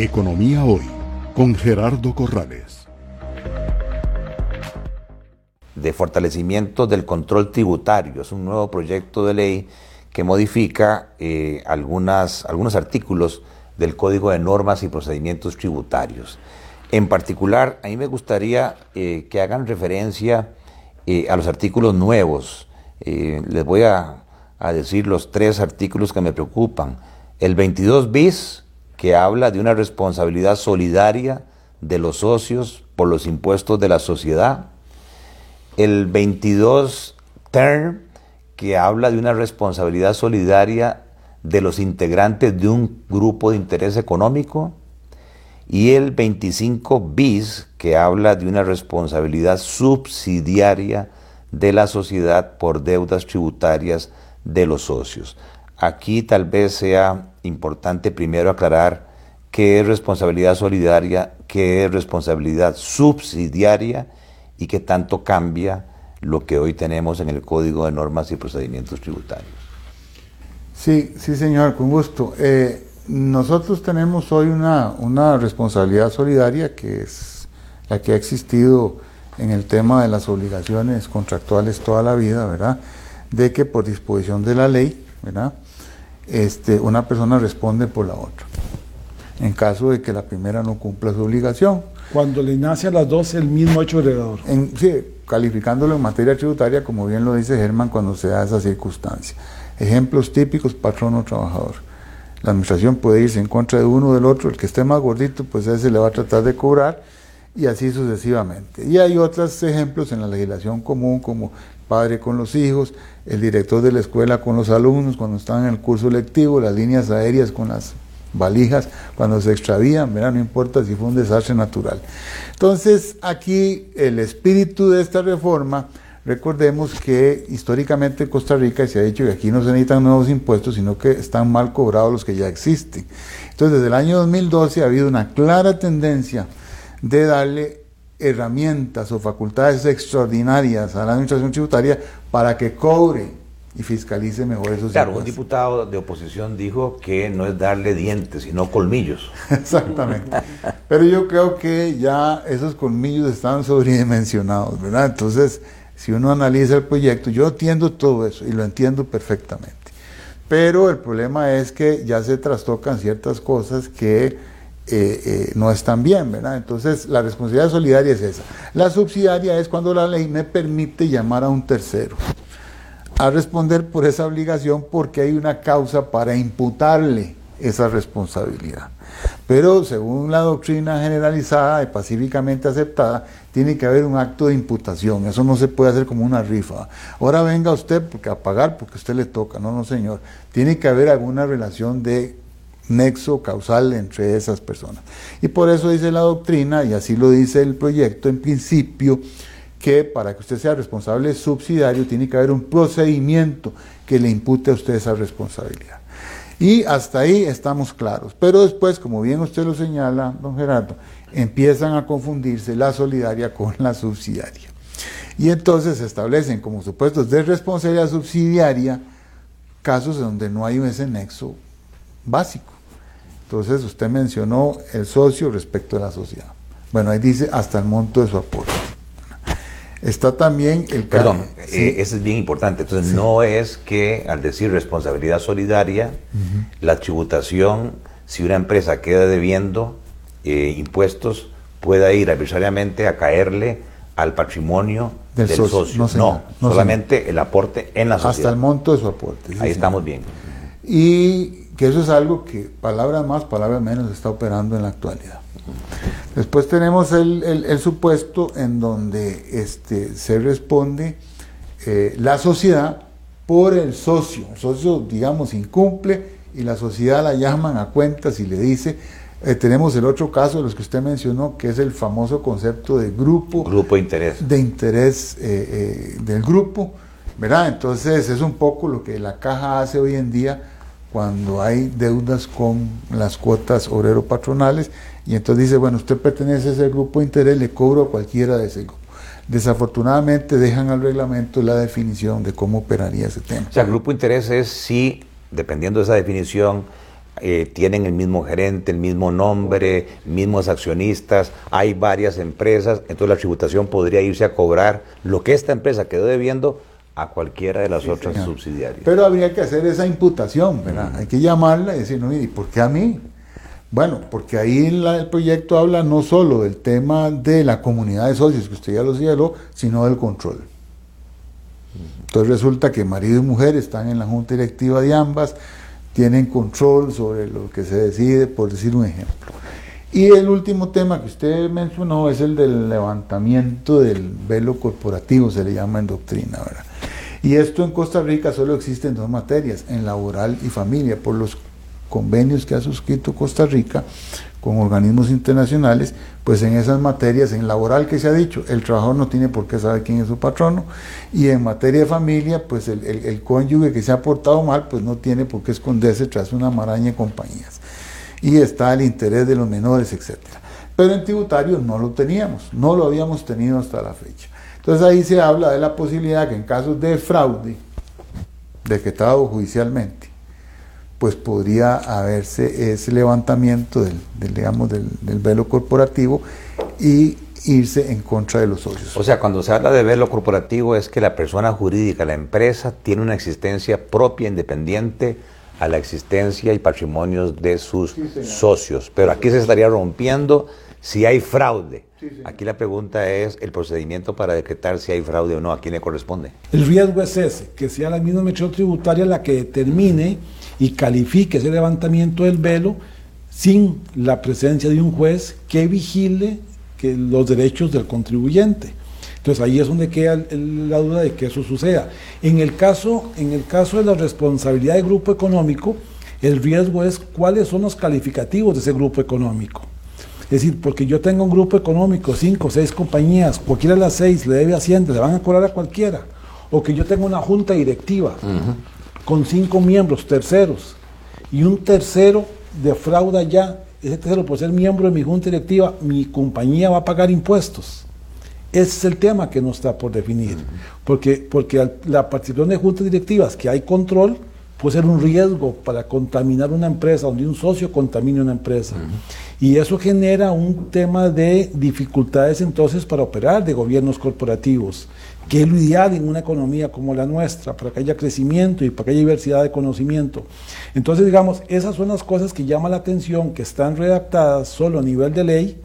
Economía Hoy con Gerardo Corrales. De fortalecimiento del control tributario. Es un nuevo proyecto de ley que modifica eh, algunas, algunos artículos del Código de Normas y Procedimientos Tributarios. En particular, a mí me gustaría eh, que hagan referencia eh, a los artículos nuevos. les voy a, a decir los tres artículos que me preocupan. El 22 bis, que habla de una responsabilidad solidaria de los socios por los impuestos de la sociedad. El 22 term, que habla de una responsabilidad solidaria de los integrantes de un grupo de interés económico. Y el 25 bis, que habla de una responsabilidad subsidiaria de la sociedad por deudas tributarias de los socios. Aquí tal vez sea importante primero aclarar qué es responsabilidad solidaria, qué es responsabilidad subsidiaria y qué tanto cambia lo que hoy tenemos en el Código de Normas y Procedimientos Tributarios. Sí, sí señor, con gusto. Eh, nosotros tenemos hoy una, una responsabilidad solidaria que es la que ha existido en el tema de las obligaciones contractuales toda la vida, ¿verdad? De que por disposición de la ley, ¿verdad? Este, una persona responde por la otra, en caso de que la primera no cumpla su obligación. Cuando le nace a las dos el mismo hecho heredador. En, sí, calificándolo en materia tributaria, como bien lo dice Germán, cuando se da esa circunstancia. Ejemplos típicos, patrono trabajador. La administración puede irse en contra de uno o del otro, el que esté más gordito, pues ese le va a tratar de cobrar, y así sucesivamente. Y hay otros ejemplos en la legislación común, como padre con los hijos, el director de la escuela con los alumnos cuando están en el curso lectivo, las líneas aéreas con las valijas cuando se extravían, no importa si fue un desastre natural. Entonces, aquí el espíritu de esta reforma, recordemos que históricamente en Costa Rica se ha dicho que aquí no se necesitan nuevos impuestos, sino que están mal cobrados los que ya existen. Entonces, desde el año 2012 ha habido una clara tendencia de darle herramientas o facultades extraordinarias a la administración tributaria para que cobre y fiscalice mejor esos Claro, un diputado de oposición dijo que no es darle dientes, sino colmillos. Exactamente. Pero yo creo que ya esos colmillos están sobredimensionados, ¿verdad? Entonces, si uno analiza el proyecto, yo entiendo todo eso y lo entiendo perfectamente. Pero el problema es que ya se trastocan ciertas cosas que eh, eh, no están bien, ¿verdad? Entonces, la responsabilidad solidaria es esa. La subsidiaria es cuando la ley me permite llamar a un tercero a responder por esa obligación porque hay una causa para imputarle esa responsabilidad. Pero según la doctrina generalizada y pacíficamente aceptada, tiene que haber un acto de imputación. Eso no se puede hacer como una rifa. Ahora venga usted porque a pagar porque a usted le toca. No, no, señor. Tiene que haber alguna relación de nexo causal entre esas personas. Y por eso dice la doctrina, y así lo dice el proyecto en principio, que para que usted sea responsable subsidiario tiene que haber un procedimiento que le impute a usted esa responsabilidad. Y hasta ahí estamos claros. Pero después, como bien usted lo señala, don Gerardo, empiezan a confundirse la solidaria con la subsidiaria. Y entonces se establecen como supuestos de responsabilidad subsidiaria casos donde no hay ese nexo básico. Entonces usted mencionó el socio respecto a la sociedad. Bueno, ahí dice hasta el monto de su aporte. Está también el... Perdón, eh, eso es bien importante. Entonces no es que al decir responsabilidad solidaria, la tributación, si una empresa queda debiendo eh, impuestos, pueda ir arbitrariamente a caerle al patrimonio del, socio. No, solamente el aporte en la sociedad. Hasta el monto de su aporte. Ahí estamos bien. Y que eso es algo que palabra más, palabra menos está operando en la actualidad. Después tenemos el, supuesto en donde este, se responde eh, la sociedad por el socio. El socio, digamos, incumple y la sociedad la llaman a cuentas y le dice, eh, tenemos el otro caso de los que usted mencionó, que es el famoso concepto de grupo. Grupo de interés. De interés eh, del grupo, ¿verdad? Entonces es un poco lo que la caja hace hoy en día cuando hay deudas con las cuotas obrero-patronales y entonces dice, bueno, usted pertenece a ese grupo de interés, le cobro a cualquiera de ese grupo. Desafortunadamente dejan al reglamento la definición de cómo operaría ese tema. O sea, el grupo de interés es si, dependiendo de esa definición, eh, tienen el mismo gerente, el mismo nombre, mismos accionistas, hay varias empresas, entonces la tributación podría irse a cobrar lo que esta empresa quedó debiendo a cualquiera de las otras subsidiarias. Pero habría que hacer esa imputación, ¿verdad? Hay que llamarla y decir, no, ¿y por qué a mí? Bueno, porque ahí el proyecto habla no solo del tema de la comunidad de socios, que usted ya lo señaló, sino del control. Entonces resulta que marido y mujer están en la junta directiva de ambas, tienen control sobre lo que se decide, por decir un ejemplo. Y el último tema que usted mencionó es el del levantamiento del velo corporativo, se le llama en doctrina, ¿verdad? Y esto en Costa Rica solo existe en dos materias, en laboral y familia, por los convenios que ha suscrito Costa Rica con organismos internacionales, pues en esas materias, en laboral que se ha dicho, el trabajador no tiene por qué saber quién es su patrono, y en materia de familia, pues el, cónyuge que se ha portado mal, pues no tiene por qué esconderse tras una maraña de compañías. Y está el interés de los menores, etc. Pero en tributario no lo teníamos, no lo habíamos tenido hasta la fecha. Entonces ahí se habla de la posibilidad que en casos de fraude, decretado judicialmente, pues podría haberse ese levantamiento del, digamos, del, velo corporativo y irse en contra de los socios. O sea, cuando se habla de velo corporativo es que la persona jurídica, la empresa, tiene una existencia propia, independiente a la existencia y patrimonios de sus socios. Pero aquí se estaría rompiendo si hay fraude. Aquí la pregunta es el procedimiento para decretar si hay fraude o no, ¿a quién le corresponde? El riesgo es ese, que sea la misma metro tributaria la que determine y califique ese levantamiento del velo sin la presencia de un juez que vigile que los derechos del contribuyente. Entonces ahí es donde queda la duda de que eso suceda. En el caso, en el caso de la responsabilidad del grupo económico, el riesgo es cuáles son los calificativos de ese grupo económico. Es decir, porque yo tengo un grupo económico, cinco, seis compañías, cualquiera de las seis le debe Hacienda, le van a cobrar a cualquiera. O que yo tengo una junta directiva, con cinco miembros, terceros, y un tercero defrauda ya, ese tercero por ser miembro de mi junta directiva, mi compañía va a pagar impuestos. Ese es el tema que no está por definir, porque, porque la participación de juntas directivas que hay control puede ser un riesgo para contaminar una empresa, donde un socio contamine una empresa. Y eso genera un tema de dificultades entonces para operar de gobiernos corporativos que es lo ideal en una economía como la nuestra, para que haya crecimiento y para que haya diversidad de conocimiento. Entonces, digamos, esas son las cosas que llaman la atención, que están redactadas solo a nivel de ley,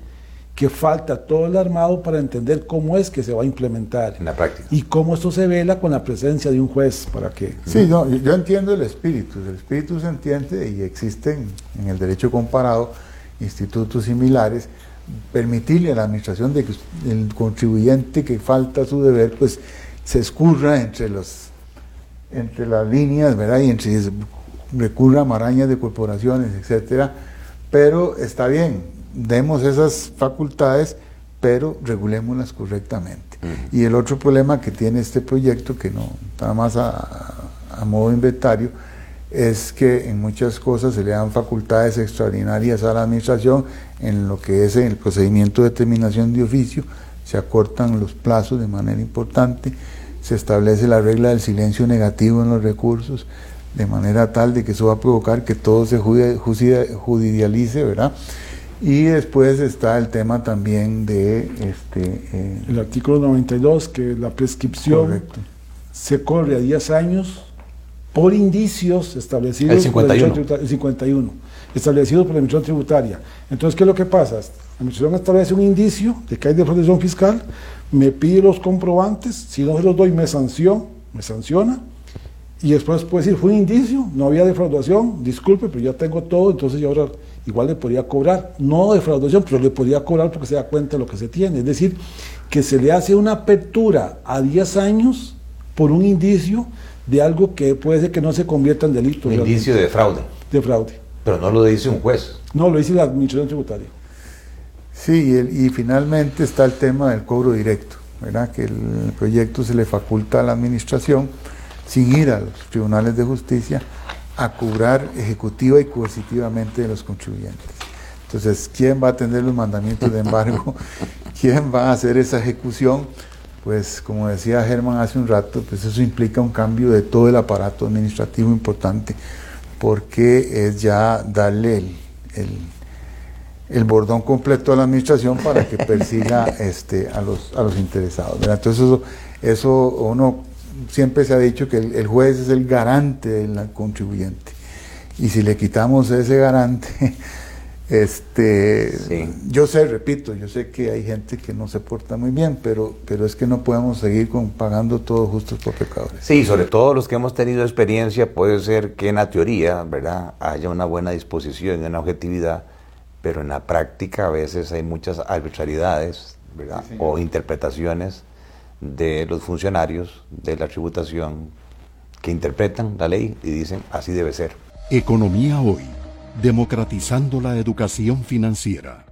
que falta todo el armado para entender cómo es que se va a implementar. En la práctica. Y cómo esto se vela con la presencia de un juez para que... Sí, no, yo entiendo el espíritu. El espíritu se entiende y existen en el derecho comparado institutos similares permitirle a la administración de que el contribuyente que falta su deber, pues se escurra entre los entre las líneas, ¿verdad? Y entre recurra a marañas de corporaciones, etcétera. Pero está bien, demos esas facultades, pero regulémoslas correctamente. Y el otro problema que tiene este proyecto, que no está más a, a modo inventario, es que en muchas cosas se le dan facultades extraordinarias a la administración en lo que es el procedimiento de determinación de oficio, se acortan los plazos de manera importante, se establece la regla del silencio negativo en los recursos, de manera tal de que eso va a provocar que todo se judicialice, ¿verdad? Y después está el tema también de este... Eh, el artículo 92, que la prescripción se corre a 10 años por indicios establecidos el 51. por el 51, establecidos por la Administración Tributaria. Entonces, ¿qué es lo que pasa? La Administración establece un indicio de que hay defraudación fiscal, me pide los comprobantes, si no se los doy me sanciona, me sanciona, y después puede decir, fue un indicio, no había defraudación, disculpe, pero ya tengo todo, entonces yo ahora igual le podría cobrar, no defraudación, pero le podría cobrar porque se da cuenta de lo que se tiene. Es decir, que se le hace una apertura a 10 años por un indicio de algo que puede ser que no se convierta en delito. Un indicio de fraude. De fraude. Pero no lo dice un juez. No, lo dice la Administración Tributaria. Sí, y, finalmente está el tema del cobro directo, ¿verdad? Que el proyecto se le faculta a la Administración, sin ir a los tribunales de justicia, a cobrar ejecutiva y coercitivamente de los contribuyentes. Entonces, ¿quién va a atender los mandamientos de embargo? ¿Quién va a hacer esa ejecución? pues como decía Germán hace un rato, pues eso implica un cambio de todo el aparato administrativo importante, porque es ya darle el, el, el bordón completo a la administración para que persiga este, a, los, a los interesados. ¿verdad? Entonces eso, eso uno siempre se ha dicho que el, el juez es el garante del contribuyente. Y si le quitamos ese garante, este, Sí. yo sé, repito, yo sé que hay gente que no se porta muy bien, pero, pero es que no podemos seguir con, pagando todo justos por pecadores. Sí, sobre todo los que hemos tenido experiencia, puede ser que en la teoría, ¿verdad?, haya una buena disposición y una objetividad, pero en la práctica a veces hay muchas arbitrariedades, ¿verdad?, Sí, o interpretaciones de los funcionarios de la tributación que interpretan la ley y dicen así debe ser. Economía Hoy, democratizando la educación financiera.